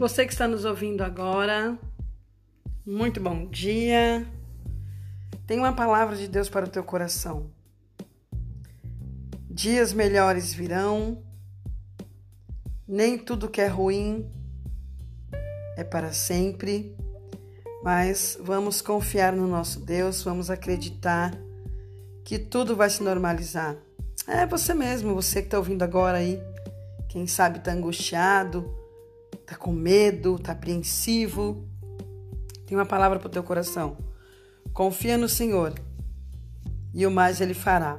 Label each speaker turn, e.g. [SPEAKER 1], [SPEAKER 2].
[SPEAKER 1] Você que está nos ouvindo agora, muito bom dia. Tem uma palavra de Deus para o teu coração. Dias melhores virão, nem tudo que é ruim é para sempre, mas vamos confiar no nosso Deus, vamos acreditar que tudo vai se normalizar. É você mesmo, você que está ouvindo agora aí, quem sabe está angustiado tá com medo, tá apreensivo, tem uma palavra para o teu coração. Confia no Senhor e o mais ele fará.